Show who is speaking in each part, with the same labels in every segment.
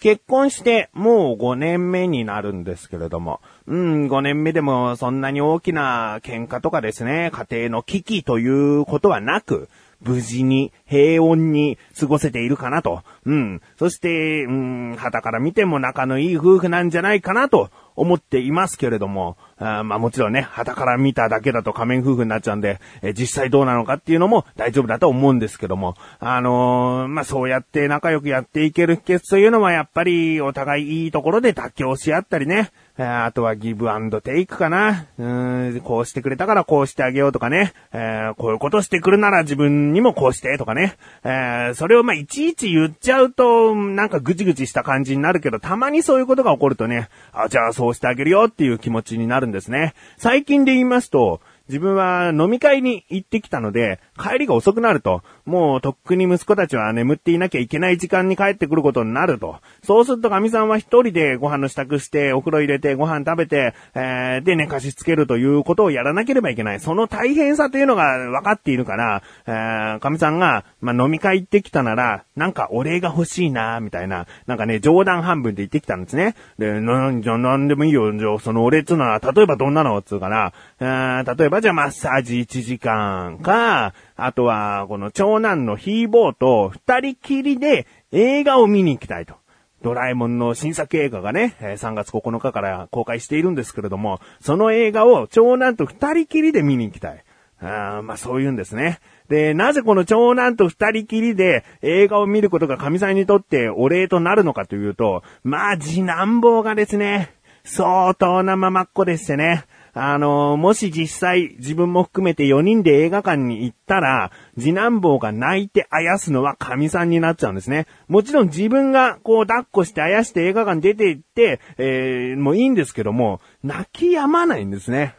Speaker 1: 結婚してもう5年目になるんですけれども、うん、5年目でもそんなに大きな喧嘩とかですね、家庭の危機ということはなく、無事に平穏に過ごせているかなと。うん。そして、うん、旗から見ても仲のいい夫婦なんじゃないかなと思っていますけれども、あまあもちろんね、旗から見ただけだと仮面夫婦になっちゃうんで、え実際どうなのかっていうのも大丈夫だと思うんですけども、あのー、まあそうやって仲良くやっていける秘訣というのはやっぱりお互いいいところで妥協し合ったりね、あとはギブアンドテイクかな。うん、こうしてくれたからこうしてあげようとかね。えー、こういうことしてくるなら自分にもこうしてとかね。えー、それをまあいちいち言っちゃうと、なんかぐちぐちした感じになるけど、たまにそういうことが起こるとね、あ、じゃあそうしてあげるよっていう気持ちになるんですね。最近で言いますと、自分は飲み会に行ってきたので、帰りが遅くなると、もうとっくに息子たちは眠っていなきゃいけない時間に帰ってくることになると。そうすると神さんは一人でご飯の支度して、お風呂入れてご飯食べて、えー、で寝かしつけるということをやらなければいけない。その大変さというのが分かっているから、えー、神さんが、まあ、飲み会行ってきたなら、なんかお礼が欲しいな、みたいな、なんかね、冗談半分で言ってきたんですね。で、なん、じゃ、なんでもいいよ。じゃそのお礼っつうのは、例えばどんなのっつうから、えー、例えばじゃあマッサージ1時間か、あとは、この長男のヒーボーと二人きりで映画を見に行きたいと。ドラえもんの新作映画がね、3月9日から公開しているんですけれども、その映画を長男と二人きりで見に行きたい。あまあそう言うんですね。で、なぜこの長男と二人きりで映画を見ることが神さんにとってお礼となるのかというと、まあ次男坊がですね、相当なままっ子でしてね。あの、もし実際自分も含めて4人で映画館に行ったら、次男坊が泣いてあやすのは神さんになっちゃうんですね。もちろん自分がこう抱っこしてあやして映画館出て行って、えー、もういいんですけども、泣き止まないんですね。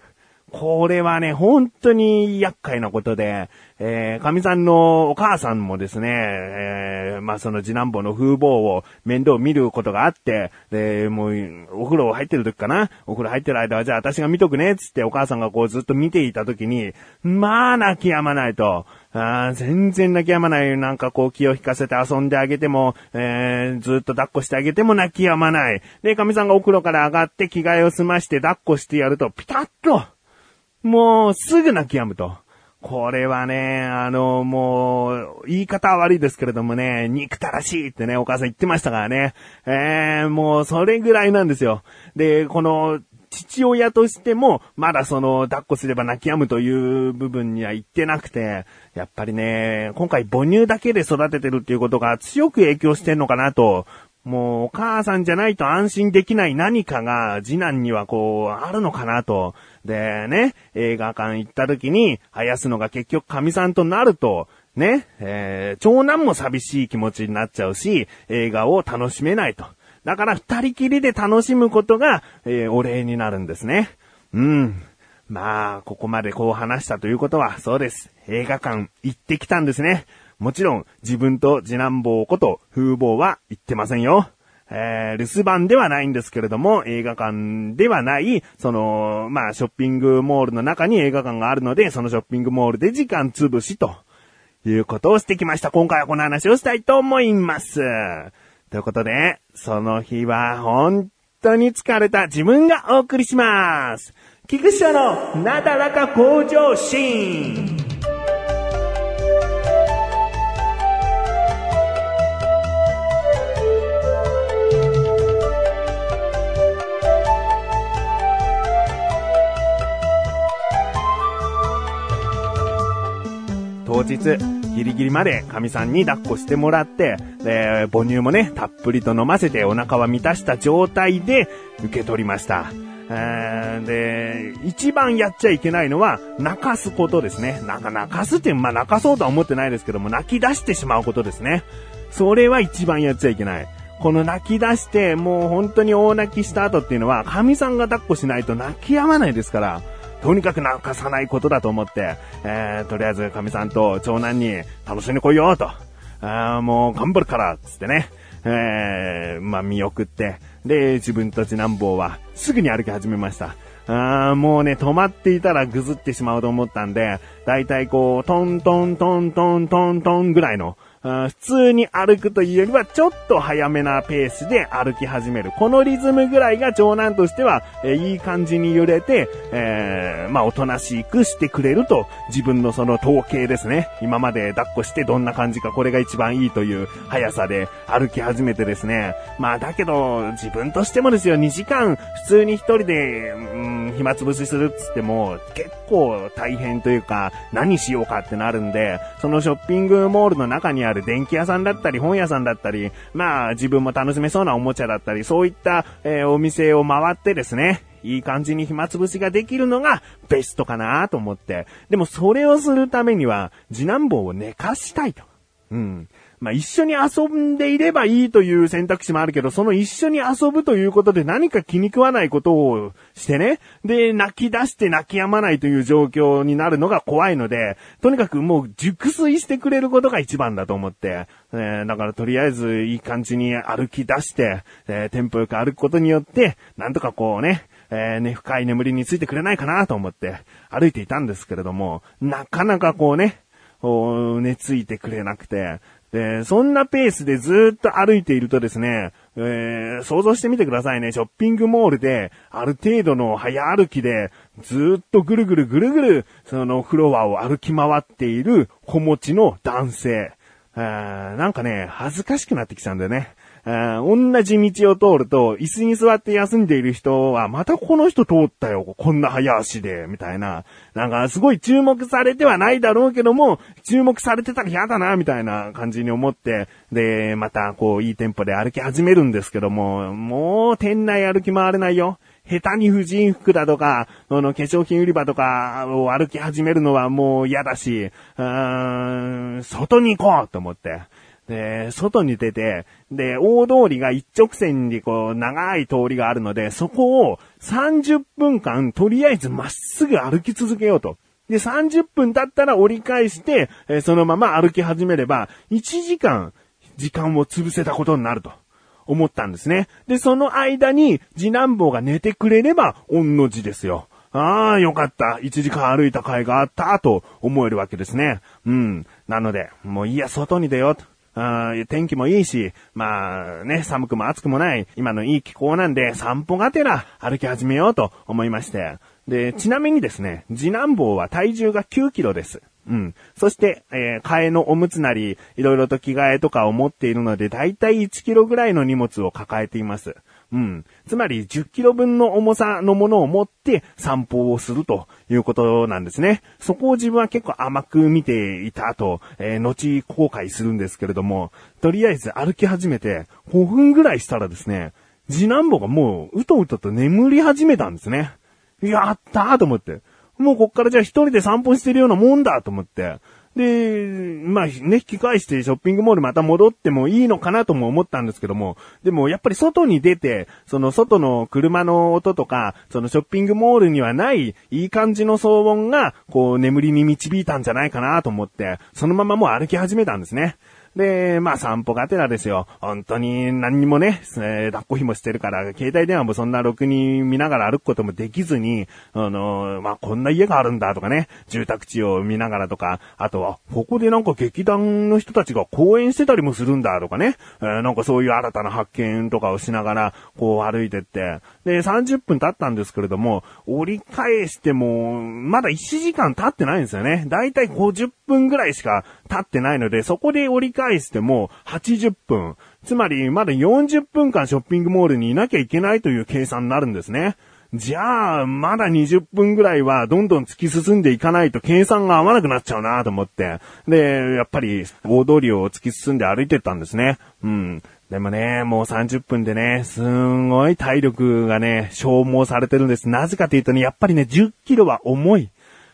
Speaker 1: これはね、本当に厄介なことで、えー、神さんのお母さんもですね、えー、まあ、その次男坊の風貌を面倒見ることがあって、で、もう、お風呂入ってる時かな？お風呂入ってる間は、じゃあ私が見とくね、つってお母さんがこうずっと見ていた時に、まあ、泣き止まないと。あ全然泣き止まない。なんかこう気を引かせて遊んであげても、えー、ずっと抱っこしてあげても泣き止まない。で、神さんがお風呂から上がって着替えを済まして抱っこしてやると、ピタッともう、すぐ泣き止むと。これはね、あの、もう、言い方は悪いですけれどもね、憎たらしいってね、お母さん言ってましたからね。えー、もう、それぐらいなんですよ。で、この、父親としても、まだその、抱っこすれば泣き止むという部分には言ってなくて、やっぱりね、今回母乳だけで育ててるっていうことが強く影響してんのかなと、もうお母さんじゃないと安心できない何かが次男にはこう、あるのかなと。でね、映画館行った時に、生やすのが結局神さんとなると、ね、えー、長男も寂しい気持ちになっちゃうし、映画を楽しめないと。だから二人きりで楽しむことが、えー、お礼になるんですね。うん。まあ、ここまでこう話したということは、そうです。映画館行ってきたんですね。もちろん、自分と次男坊こと風貌は行ってませんよ。えー、留守番ではないんですけれども、映画館ではない、その、まあ、ショッピングモールの中に映画館があるので、そのショッピングモールで時間潰しと、いうことをしてきました。今回はこの話をしたいと思います。ということで、その日は本当に疲れた自分がお送りします。菊池のなだらか向上心。日、ギリギリまで神さんに抱っこしてもらって、で、母乳もね、たっぷりと飲ませてお腹は満たした状態で受け取りました。で、一番やっちゃいけないのは、泣かすことですね。なんか泣かすって、まあ泣かそうとは思ってないですけども、泣き出してしまうことですね。それは一番やっちゃいけない。この泣き出して、もう本当に大泣きした後っていうのは、神さんが抱っこしないと泣き止まないですから、とにかく泣かさないことだと思って、えー、とりあえず神さんと長男に楽しんでこいよと。あもう頑張るからつってね。えー、まあ見送って、で、自分と次男坊はすぐに歩き始めました。あーもうね、止まっていたらぐずってしまうと思ったんで、だいたいこう、トントントントントントンぐらいの、普通に歩くというよりはちょっと早めなペースで歩き始める。このリズムぐらいが長男としては、え、いい感じに揺れて、えー、まあ、おとなしくしてくれると、自分のその統計ですね。今まで抱っこしてどんな感じかこれが一番いいという速さで歩き始めてですね。まあ、だけど、自分としてもですよ、2時間普通に一人で、うん、暇つぶしするっつっても、結構大変というか、何しようかってなるんで、そのショッピングモールの中にあるある電気屋さんだったり、本屋さんだったり、まあ自分も楽しめそうなおもちゃだったり、そういった、えー、お店を回ってですね、いい感じに暇つぶしができるのがベストかなと思って。でもそれをするためには、次男坊を寝かしたいと。うん。まあ、一緒に遊んでいればいいという選択肢もあるけど、その一緒に遊ぶということで何か気に食わないことをしてね、で、泣き出して泣き止まないという状況になるのが怖いので、とにかくもう熟睡してくれることが一番だと思って、えー、だからとりあえずいい感じに歩き出して、えー、テンポよく歩くことによって、なんとかこうね、えー、ね、深い眠りについてくれないかなと思って歩いていたんですけれども、なかなかこうね、寝ついてくれなくて、で、そんなペースでずっと歩いているとですね、えー、想像してみてくださいね。ショッピングモールで、ある程度の早歩きで、ずっとぐるぐるぐるぐる、そのフロアを歩き回っている子持ちの男性。え、なんかね、恥ずかしくなってきちゃうんだよね。同じ道を通ると、椅子に座って休んでいる人は、またこの人通ったよ、こんな早足で、みたいな。なんか、すごい注目されてはないだろうけども、注目されてたら嫌だな、みたいな感じに思って、で、また、こう、いいテンポで歩き始めるんですけども、もう、店内歩き回れないよ。下手に婦人服だとか、あの、化粧品売り場とかを歩き始めるのはもう嫌だし、うーん、外に行こうと思って。で、外に出て、で、大通りが一直線にこう、長い通りがあるので、そこを30分間、とりあえずまっすぐ歩き続けようと。で、30分経ったら折り返して、えそのまま歩き始めれば、1時間、時間を潰せたことになると。思ったんですね。で、その間に、次男坊が寝てくれれば、御の字ですよ。ああ、よかった。1時間歩いた甲斐があった、と思えるわけですね。うん。なので、もういいや、外に出ようと。あ天気もいいし、まあね、寒くも暑くもない、今のいい気候なんで、散歩がてら歩き始めようと思いまして。で、ちなみにですね、次男坊は体重が9キロです。うん。そして、えー、替えのおむつなり、いろいろと着替えとかを持っているので、だいたい1キロぐらいの荷物を抱えています。うん。つまり10キロ分の重さのものを持って散歩をするということなんですね。そこを自分は結構甘く見ていた後、えー、後後悔するんですけれども、とりあえず歩き始めて5分ぐらいしたらですね、次男坊がもううとうとと眠り始めたんですね。やったーと思って。もうこっからじゃあ一人で散歩してるようなもんだと思って。で、まあね、引き返してショッピングモールまた戻ってもいいのかなとも思ったんですけども、でもやっぱり外に出て、その外の車の音とか、そのショッピングモールにはないいい感じの騒音が、こう眠りに導いたんじゃないかなと思って、そのままもう歩き始めたんですね。で、まあ散歩がてらですよ。本当に何にもね、えー、抱っこ紐してるから、携帯電話もそんなろくに見ながら歩くこともできずに、あのー、まあこんな家があるんだとかね、住宅地を見ながらとか、あとは、ここでなんか劇団の人たちが公演してたりもするんだとかね、えー、なんかそういう新たな発見とかをしながら、こう歩いてって、で、30分経ったんですけれども、折り返しても、まだ1時間経ってないんですよね。だいたい50分ぐらいしか経ってないので、そこで折り返しても80分。つまり、まだ40分間ショッピングモールにいなきゃいけないという計算になるんですね。じゃあ、まだ20分ぐらいはどんどん突き進んでいかないと計算が合わなくなっちゃうなと思って。で、やっぱり大通りを突き進んで歩いてったんですね。うん。でもね、もう30分でね、すんごい体力がね、消耗されてるんです。なぜかというとね、やっぱりね、10キロは重い。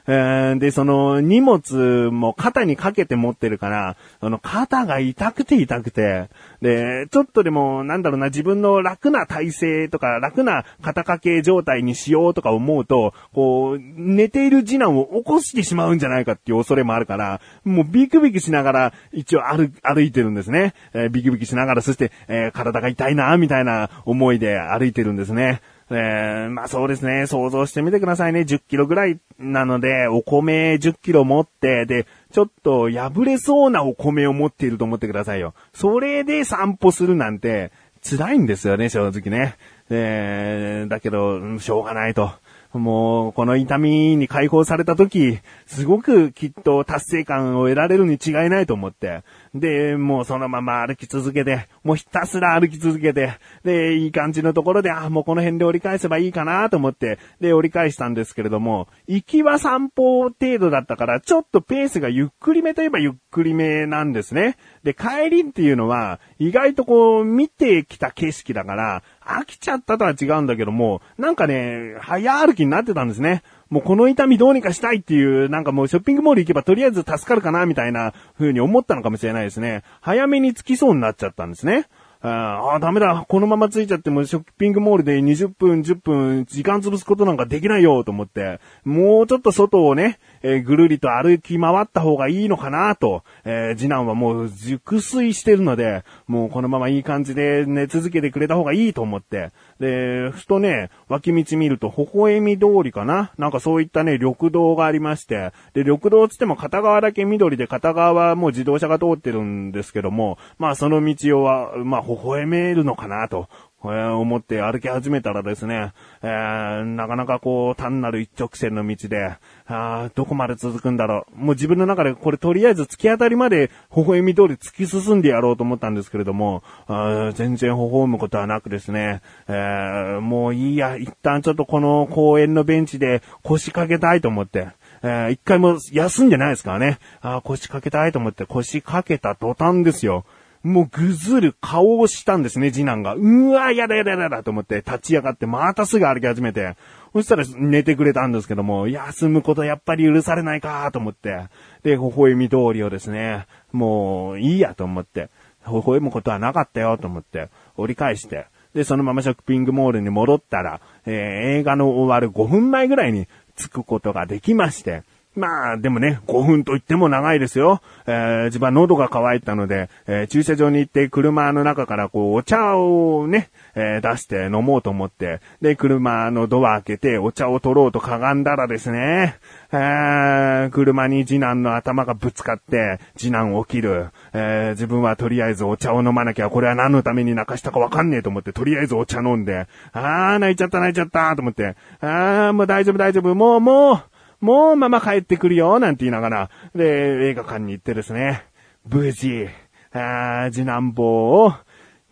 Speaker 1: で、その荷物も肩にかけて持ってるから、その肩が痛くて痛くて、で、ちょっとでも、なんだろうな、自分の楽な体勢とか、楽な肩掛け状態にしようとか思うと、こう、寝ている次男を起こしてしまうんじゃないかっていう恐れもあるから、もうビクビクしながら、一応歩、歩いてるんですね。えー、ビクビクしながら、そして、えー、体が痛いな、みたいな思いで歩いてるんですね。えー、まあそうですね、想像してみてくださいね。10キロぐらいなので、お米10キロ持って、で、ちょっと破れそうなお米を持っていると思ってくださいよ。それで散歩するなんて、辛いんですよね、正直ね。えー、だけど、しょうがないと。もう、この痛みに解放された時、すごくきっと達成感を得られるに違いないと思って。で、もうそのまま歩き続けて、もうひたすら歩き続けて、で、いい感じのところで、あ、もうこの辺で折り返せばいいかなと思って、で、折り返したんですけれども、行きは散歩程度だったから、ちょっとペースがゆっくりめといえばゆっくりめなんですね。で、帰りっていうのは、意外とこう、見てきた景色だから、飽きちゃったとは違うんだけども、なんかね、早歩きになってたんですね。もうこの痛みどうにかしたいっていう、なんかもうショッピングモール行けばとりあえず助かるかなみたいな風に思ったのかもしれないですね。早めに着きそうになっちゃったんですね。ああ、ダメだ。このまま着いちゃってもショッピングモールで20分、10分、時間潰すことなんかできないよと思って、もうちょっと外をね、えー、ぐるりと歩き回った方がいいのかなと、えー、次男はもう熟睡してるので、もうこのままいい感じで寝続けてくれた方がいいと思って、で、ふとね、脇道見ると、微笑み通りかな。なんかそういったね、緑道がありまして、で、緑道つっても片側だけ緑で片側はもう自動車が通ってるんですけども、まあその道をは、まあ微笑めるのかなと。えー、思って歩き始めたらですね、えー、なかなかこう、単なる一直線の道で、あどこまで続くんだろう。もう自分の中でこれとりあえず突き当たりまで微笑み通り突き進んでやろうと思ったんですけれども、あ全然微笑むことはなくですね、えー、もういいや、一旦ちょっとこの公園のベンチで腰掛けたいと思って、えー、一回も休んでないですからね。あ腰掛けたいと思って腰掛けた途端ですよ。もうぐずる顔をしたんですね、次男が。うわ、やだやだやだと思って立ち上がってまたすぐ歩き始めて。そしたら寝てくれたんですけども、休むことやっぱり許されないかと思って。で、微笑み通りをですね、もういいやと思って。微笑むことはなかったよと思って、折り返して。で、そのままショッピングモールに戻ったら、えー、映画の終わる5分前ぐらいに着くことができまして、まあ、でもね、5分と言っても長いですよ。えー、自分は喉が渇いたので、えー、駐車場に行って車の中からこう、お茶をね、えー、出して飲もうと思って、で、車のドア開けてお茶を取ろうとかがんだらですね、えー、車に次男の頭がぶつかって、次男起きる。えー、自分はとりあえずお茶を飲まなきゃ、これは何のために泣かしたかわかんねえと思って、とりあえずお茶飲んで、あー、泣いちゃった泣いちゃったと思って、あー、もう大丈夫大丈夫、もうもう、もうママ帰ってくるよ、なんて言いながら、で、映画館に行ってですね、無事、あ次男坊を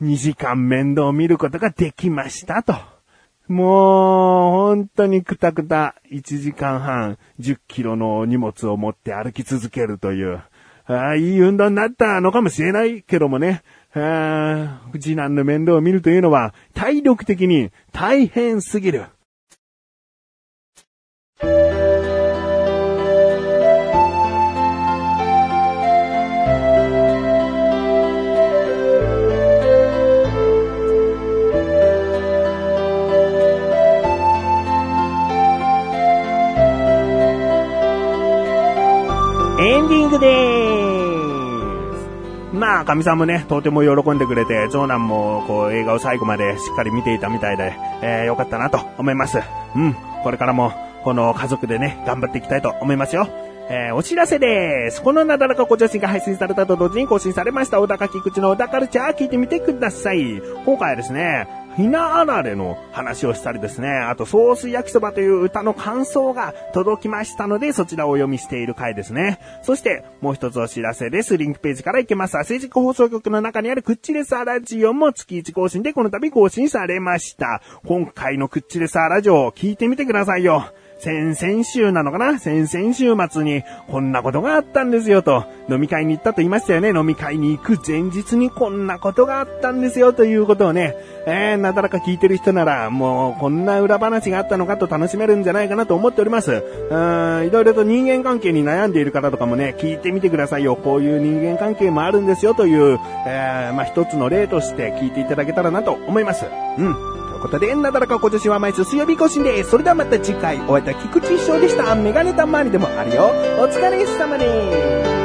Speaker 1: 2時間面倒見ることができましたと。もう、本当にくたくた、1時間半、10キロの荷物を持って歩き続けるという、ああいい運動になったのかもしれないけどもね、あ次男の面倒を見るというのは、体力的に大変すぎる。エンディングでーす。まあ、神さんもね、とても喜んでくれて、長男も、こう、映画を最後までしっかり見ていたみたいで、えー、よかったなと思います。うん。これからも、この家族でね、頑張っていきたいと思いますよ。えー、お知らせです。このなだらかご女子が配信されたと同時に更新されました、小高菊池の小田カルチャー聞いてみてください。今回はですね、ひなあられの話をしたりですね、あとソース焼きそばという歌の感想が届きましたので、そちらをお読みしている回ですね。そして、もう一つお知らせです。リンクページから行けます。政治放送局の中にあるクッチレサーラジオも月1更新でこの度更新されました。今回のクッチレサーラジオを聞いてみてくださいよ。先々週なのかな？先々週末にこんなことがあったんですよと、飲み会に行ったと言いましたよね？飲み会に行く前日にこんなことがあったんですよということをね、えー、なだらか聞いてる人なら、もうこんな裏話があったのかと楽しめるんじゃないかなと思っております。うーん、いろいろと人間関係に悩んでいる方とかもね、聞いてみてくださいよ。こういう人間関係もあるんですよという、えー、まあ、一つの例として聞いていただけたらなと思います。うん。ことで、なだらか今年は毎週水曜日更新です。それではまた次回、お会いいた菊池翔でした。メガネたまりでもあるよ。お疲れ様です。